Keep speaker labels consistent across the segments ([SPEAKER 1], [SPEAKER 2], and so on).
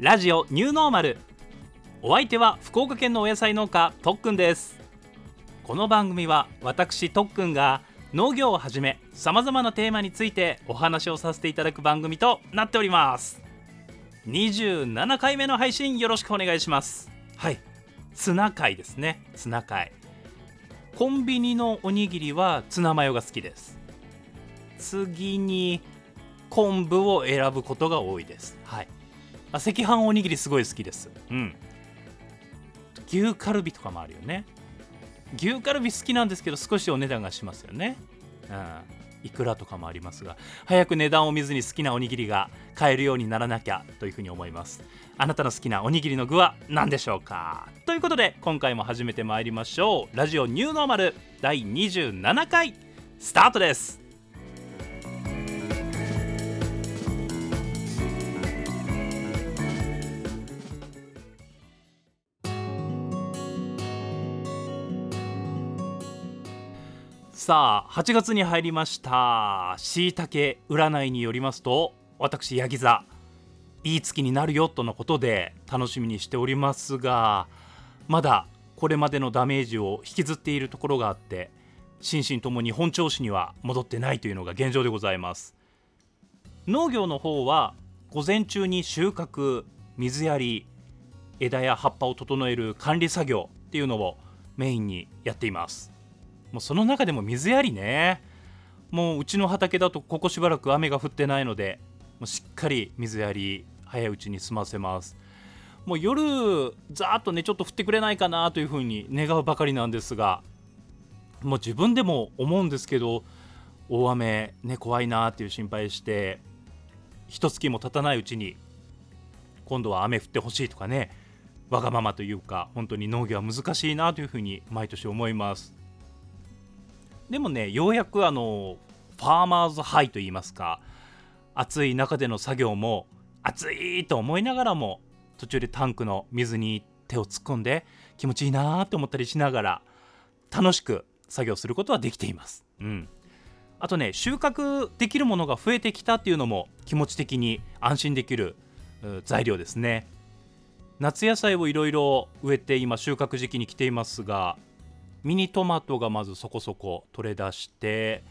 [SPEAKER 1] ラジオニューノーマル。お相手は福岡県のお野菜農家とっくんです。この番組は私とっくんが農業をはじめさまざまなテーマについてお話をさせていただく番組となっております。27回目の配信よろしくお願いします。はい。ツナ貝ですね。ツナ貝。コンビニのおにぎりはツナマヨが好きです。次に昆布を選ぶことが多いです。はい。あ赤飯おにぎりすごい好きです。うん。牛カルビとかもあるよね。牛カルビ好きなんですけど少しお値段がしますよね。うん。いくらとかもありますが。早く値段を見ずに好きなおにぎりが買えるようにならなきゃというふうに思います。あなたの好きなおにぎりの具は何でしょうか？ということで今回も始めてまいりましょう。ラジオニューノーマル第27回スタートですさあ8月に入りました。しいたけ占いによりますと私ヤギ座いい月になるよとのことで楽しみにしておりますがまだこれまでのダメージを引きずっているところがあって心身ともに本調子には戻ってないというのが現状でございます。農業の方は午前中に収穫水やり枝や葉っぱを整える管理作業っていうのをメインにやっています。もうその中でも水やりね。もううちの畑だとここしばらく雨が降ってないのでもうしっかり水やり早いうちに済ませます。もう夜ざーっとねちょっと降ってくれないかなというふうに願うばかりなんですがもう自分でも思うんですけど大雨ね怖いなっていう心配して一月も経たないうちに今度は雨降ってほしいとかねわがままというか本当に農業は難しいなというふうに毎年思います。でもねようやくあのファーマーズハイといいますか暑い中での作業も暑いと思いながらも途中でタンクの水に手を突っ込んで気持ちいいなと思ったりしながら楽しく作業することはできています。うんあとね収穫できるものが増えてきたっていうのも気持ち的に安心できる材料ですね夏野菜をいろいろ植えて今収穫時期に来ていますがミニトマトがまずそこそこ取れ出して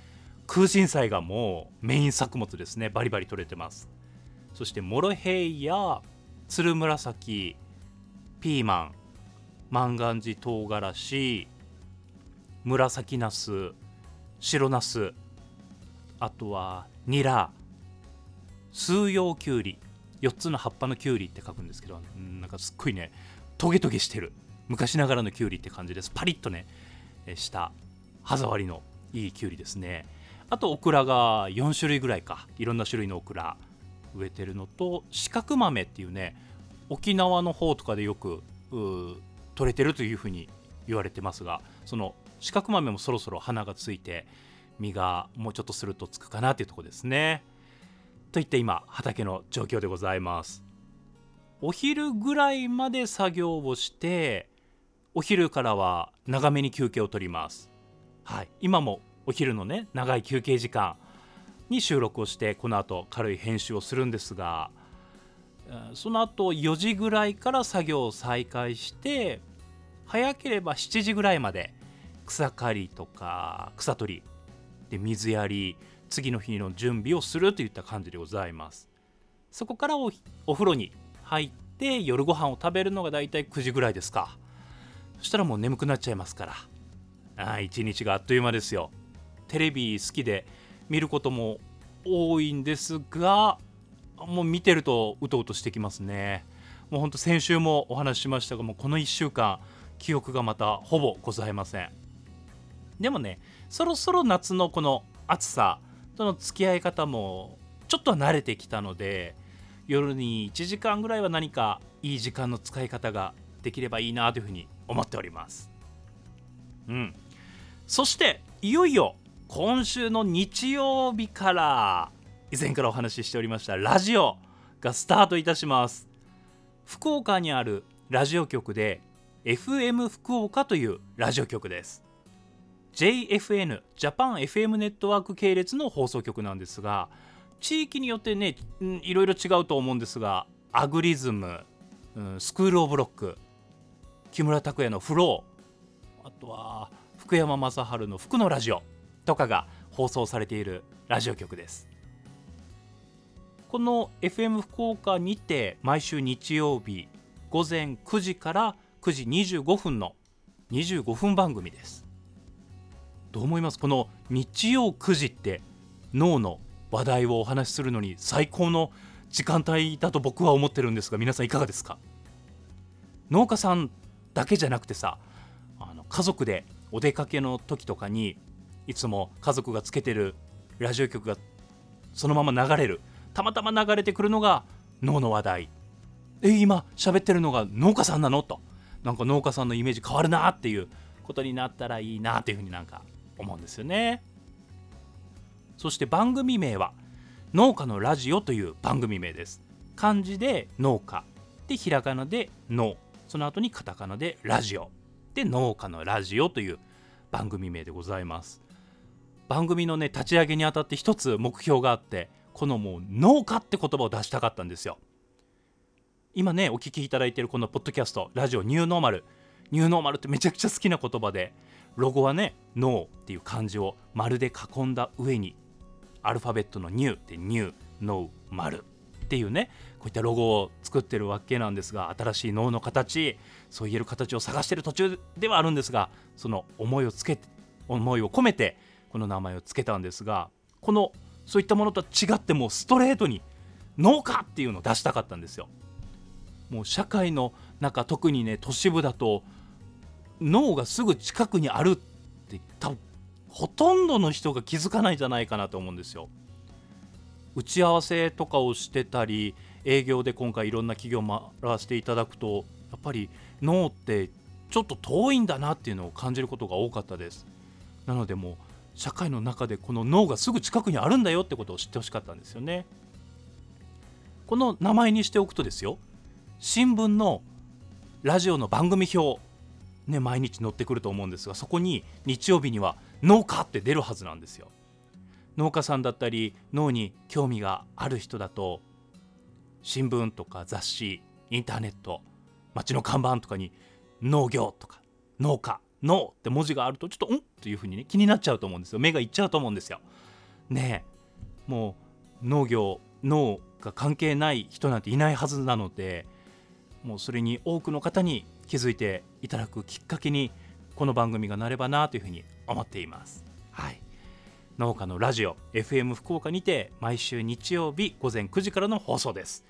[SPEAKER 1] 空心菜がもうメイン作物ですね。バリバリ取れてます。そしてモロヘイやつるむらさきピーマン万願寺唐辛子紫ナス白ナスあとはニラ数葉きゅうり。4つの葉っぱのきゅうりって書くんですけどなんかすっごいねトゲトゲしてる。昔ながらのきゅうりって感じですパリッとねした歯触りのいいきゅうりですねあとオクラが4種類ぐらいかいろんな種類のオクラ植えてるのと四角豆っていうね沖縄の方とかでよく取れてるというふうに言われてますがその四角豆もそろそろ花がついて実がもうちょっとするとつくかなっていうとこですね。といった今畑の状況でございます。お昼ぐらいまで作業をしてお昼からは長めに休憩を取ります。はい、今もお昼のね長い休憩時間に収録をしてこの後軽い編集をするんですがその後4時ぐらいから作業を再開して早ければ7時ぐらいまで草刈りとか草取りで水やり次の日の準備をするといった感じでございます。そこからお風呂に入って夜ご飯を食べるのがだいたい9時ぐらいですかそしたらもう眠くなっちゃいますから。あ一日があっという間ですよ。テレビ好きで見ることも多いんですがもう見てるとうとうとしてきますね。もうほんと先週もお話ししましたがもうこの1週間記憶がまたほぼございません。でもねそろそろ夏のこの暑さとの付き合い方もちょっとは慣れてきたので夜に1時間ぐらいは何かいい時間の使い方ができればいいなというふうに思っております。うん。そしていよいよ今週の日曜日から以前からお話ししておりましたラジオがスタートいたします。福岡にあるラジオ局で FM 福岡というラジオ局です。JFN ジャパン FM ネットワーク系列の放送局なんですが地域によってねいろいろ違うと思うんですがアグリズム、うん、スクール・オブ・ロック木村拓哉の「フロー」あとは福山雅治の「福のラジオ」とかが放送されているラジオ局です。この FM 福岡にて毎週日曜日午前9時から9時25分の25分番組です。どう思います？この日曜9時って脳の話題をお話しするのに最高の時間帯だと僕は思ってるんですが皆さんいかがですか？農家さんだけじゃなくてさあの家族でお出かけの時とかにいつも家族がつけてるラジオ局がそのまま流れる。たまたま流れてくるのが脳の話題。え今喋ってるのが農家さんなの？と。なんか農家さんのイメージ変わるなっていうことになったらいいなっていうふうになんか思うんですよね。そして番組名は農家のラジオという番組名です。漢字で農家。でひらがなで農。その後にカタカナでラジオ。で農家のラジオという番組名でございます。番組のね立ち上げにあたって一つ目標があってこのもう農家って言葉を出したかったんですよ。今ねお聞きいただいているこのポッドキャストラジオニューノーマル。ニューノーマルってめちゃくちゃ好きな言葉でロゴはね「ノー」っていう漢字を丸で囲んだ上にアルファベットの「ニュー」って「ニュー」「ノー」「丸」っていうねこういったロゴを作ってるわけなんですが新しい脳の形そう言える形を探してる途中ではあるんですがその思いをつけて思いを込めてこの名前を付けたんですがこのそういったものとは違ってもうストレートに農家っていうのを出したかったんですよ。もう社会の中特にね都市部だと脳がすぐ近くにあるって多分ほとんどの人が気づかないんじゃないかなと思うんですよ。打ち合わせとかをしてたり営業で今回いろんな企業回らせていただくとやっぱり脳ってちょっと遠いんだなっていうのを感じることが多かったです。なのでもう社会の中でこの脳がすぐ近くにあるんだよってことを知ってほしかったんですよね。この名前にしておくとですよ。新聞のラジオの番組表ね毎日載ってくると思うんですがそこに日曜日には農家って出るはずなんですよ。農家さんだったり脳に興味がある人だと新聞とか雑誌インターネット街の看板とかに農業とか農家農って文字があるとちょっとんっていう風にね気になっちゃうと思うんですよ。目がいっちゃうと思うんですよ。ねえもう農業農が関係ない人なんていないはずなのでもうそれに多くの方に気づいていただくきっかけにこの番組がなればなというふうに思っています。はい。農家のラジオ FM 福岡にて毎週日曜日午前9時からの放送です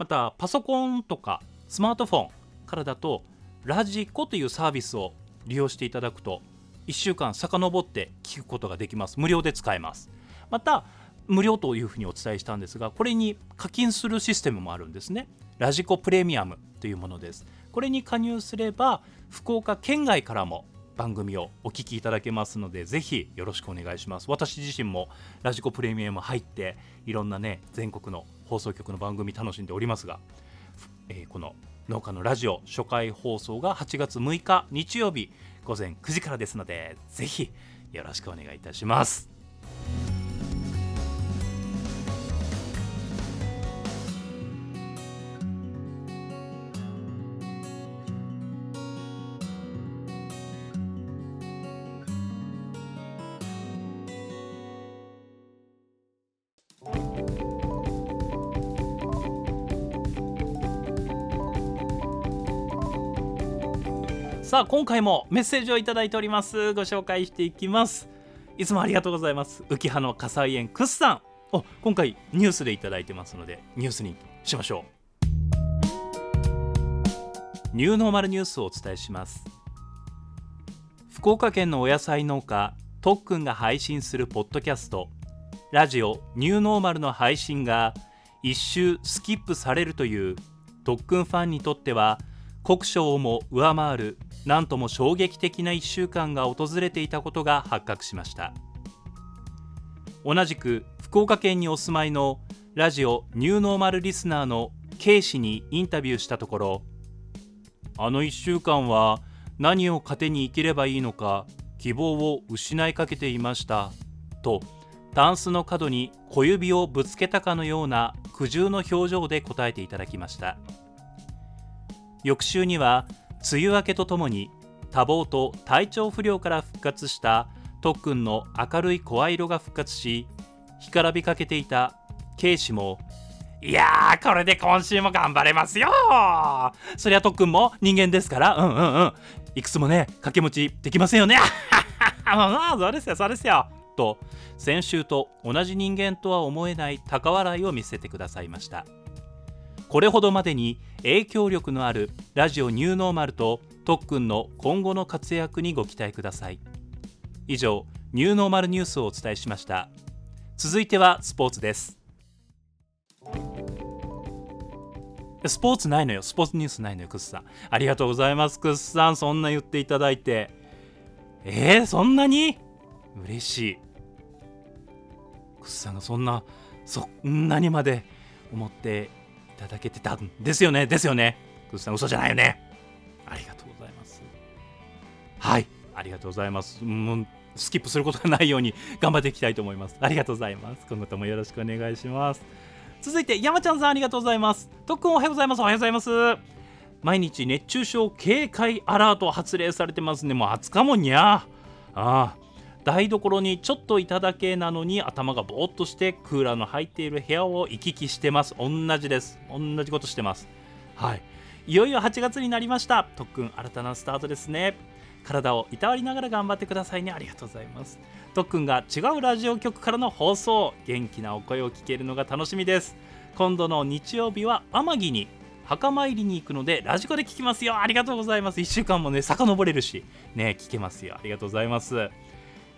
[SPEAKER 1] またパソコンとかスマートフォンからだとラジコというサービスを利用していただくと1週間遡って聞くことができます。無料で使えます。また無料というふうにお伝えしたんですがこれに課金するシステムもあるんですね。ラジコプレミアムというものです。これに加入すれば福岡県外からも番組をお聞きいただけますのでぜひよろしくお願いします。私自身もラジコプレミアム入っていろんなね全国の放送局の番組楽しんでおりますが、えー、この農家のラジオ初回放送が8月6日日曜日午前9時からですのでぜひよろしくお願いいたします。さあ今回もメッセージをいただいております。ご紹介していきます。いつもありがとうございます。浮葉の火災園クスさん。お今回ニュースでいただいてますのでニュースにしましょう。ニューノーマルニュースをお伝えします。福岡県のお野菜農家特訓が配信するポッドキャスト。ラジオニューノーマルの配信が一周スキップされるという特訓ファンにとっては国章をも上回る何とも衝撃的な1週間が訪れていたことが発覚しました。同じく福岡県にお住まいのラジオニューノーマルリスナーの K 氏にインタビューしたところあの1週間は何を糧に生きればいいのか希望を失いかけていましたとタンスの角に小指をぶつけたかのような苦渋の表情で答えていただきました。翌週には梅雨明けとともに多忙と体調不良から復活した特訓の明るい声色が復活し干からびかけていた警視もいやーこれで今週も頑張れますよそりゃ特訓も人間ですから。うんうんうん。いくつもね掛け持ちできませんよね。ああそうですよそうですよ。と先週と同じ人間とは思えない高笑いを見せてくださいました。これほどまでに影響力のあるラジオニューノーマルと特訓の今後の活躍にご期待ください。以上ニューノーマルニュースをお伝えしました。続いてはスポーツです。スポーツないのよ。スポーツニュースないのよクッさん。ありがとうございますクッさん。そんな言っていただいて。えー、そんなに？嬉しい。クッさんがそんなそんなにまで思ってただけてたんですよね。ですよね。クッさん嘘じゃないよね。ありがとうございます。はい。ありがとうございます。もうスキップすることがないように頑張っていきたいと思います。ありがとうございます。今後ともよろしくお願いします。続いて山ちゃんさんありがとうございます。特訓おはようございます。おはようございます。毎日熱中症警戒アラート発令されてますね。もう暑かもんにゃ。ああ台所にちょっといただけなのに頭がぼーっとしてクーラーの入っている部屋を行き来してます。同じです。同じことしてます。はい。いよいよ8月になりました。特訓新たなスタートですね。体をいたわりながら頑張ってくださいね。ありがとうございます。特訓が違うラジオ局からの放送。元気なお声を聞けるのが楽しみです。今度の日曜日は天城に墓参りに行くのでラジコで聞きますよ。ありがとうございます。1週間もね遡れるし。ね聞けますよ。ありがとうございます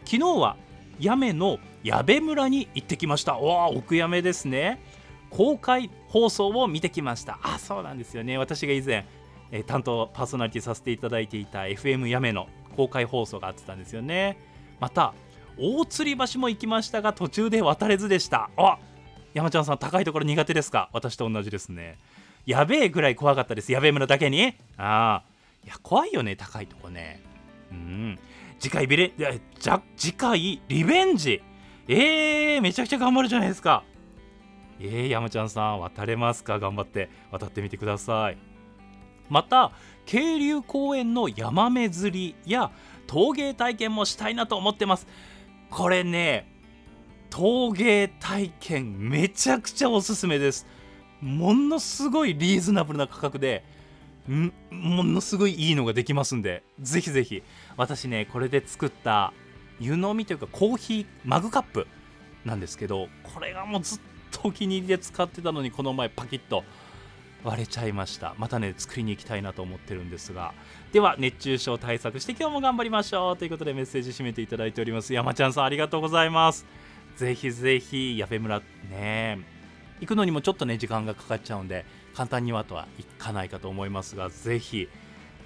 [SPEAKER 1] 昨日は八女の矢部村に行ってきました。おお奥八女ですね。公開放送を見てきました。あそうなんですよね。私が以前え担当パーソナリティさせていただいていた FM やめの公開放送があってたんですよね。また大吊橋も行きましたが途中で渡れずでした。あ山ちゃんさん高いところ苦手ですか？私と同じですね。やべえぐらい怖かったです。やべえ村だけに。ああいや怖いよね高いとこね。うん。次回ビレじゃ次回リベンジ。えー、めちゃくちゃ頑張るじゃないですか。えー、山ちゃんさん渡れますか？頑張って渡ってみてください。また渓流公園のヤマメ釣りや陶芸体験もしたいなと思ってます。これね陶芸体験めちゃくちゃおすすめです。ものすごいリーズナブルな価格でんものすごいいいのができますんでぜひぜひ私ねこれで作った湯飲みというかコーヒーマグカップなんですけどこれがもうずっとお気に入りで使ってたのにこの前パキッと割れちゃいました。またね作りに行きたいなと思ってるんですが。では熱中症対策して今日も頑張りましょう。ということでメッセージ締めていただいております。山ちゃんさんありがとうございます。ぜひぜひ矢部村ね行くのにもちょっとね時間がかかっちゃうんで簡単にはとはいかないかと思いますがぜひ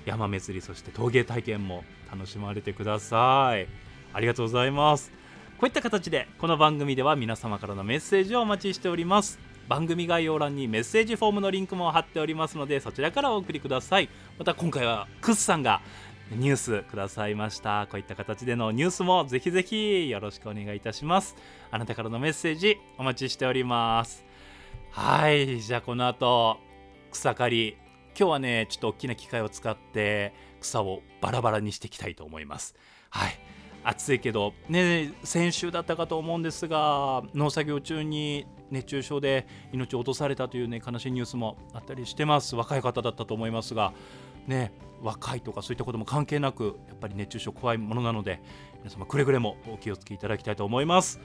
[SPEAKER 1] 山祭りそして陶芸体験も楽しまれてください。ありがとうございます。こういった形でこの番組では皆様からのメッセージをお待ちしております。番組概要欄にメッセージフォームのリンクも貼っておりますのでそちらからお送りください。また今回はクスさんがニュースくださいました。こういった形でのニュースもぜひぜひよろしくお願いいたします。あなたからのメッセージお待ちしております。はい。じゃあこの後草刈り。今日はねちょっと大きな機械を使って草をバラバラにしていきたいと思います。はい。暑いけどね先週だったかと思うんですが農作業中に熱中症で命を落とされたというね悲しいニュースもあったりしてます。若い方だったと思いますがね若いとかそういったことも関係なくやっぱり熱中症怖いものなので皆様くれぐれもお気をつけいただきたいと思います。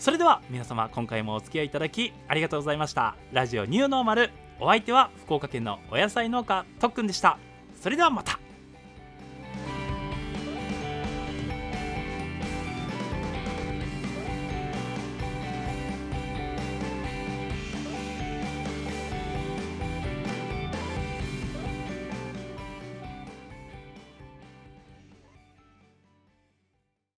[SPEAKER 1] それでは皆様今回もお付き合いいただきありがとうございました。ラジオニューノーマル。お相手は福岡県のお野菜農家とっくんでした。それではまた。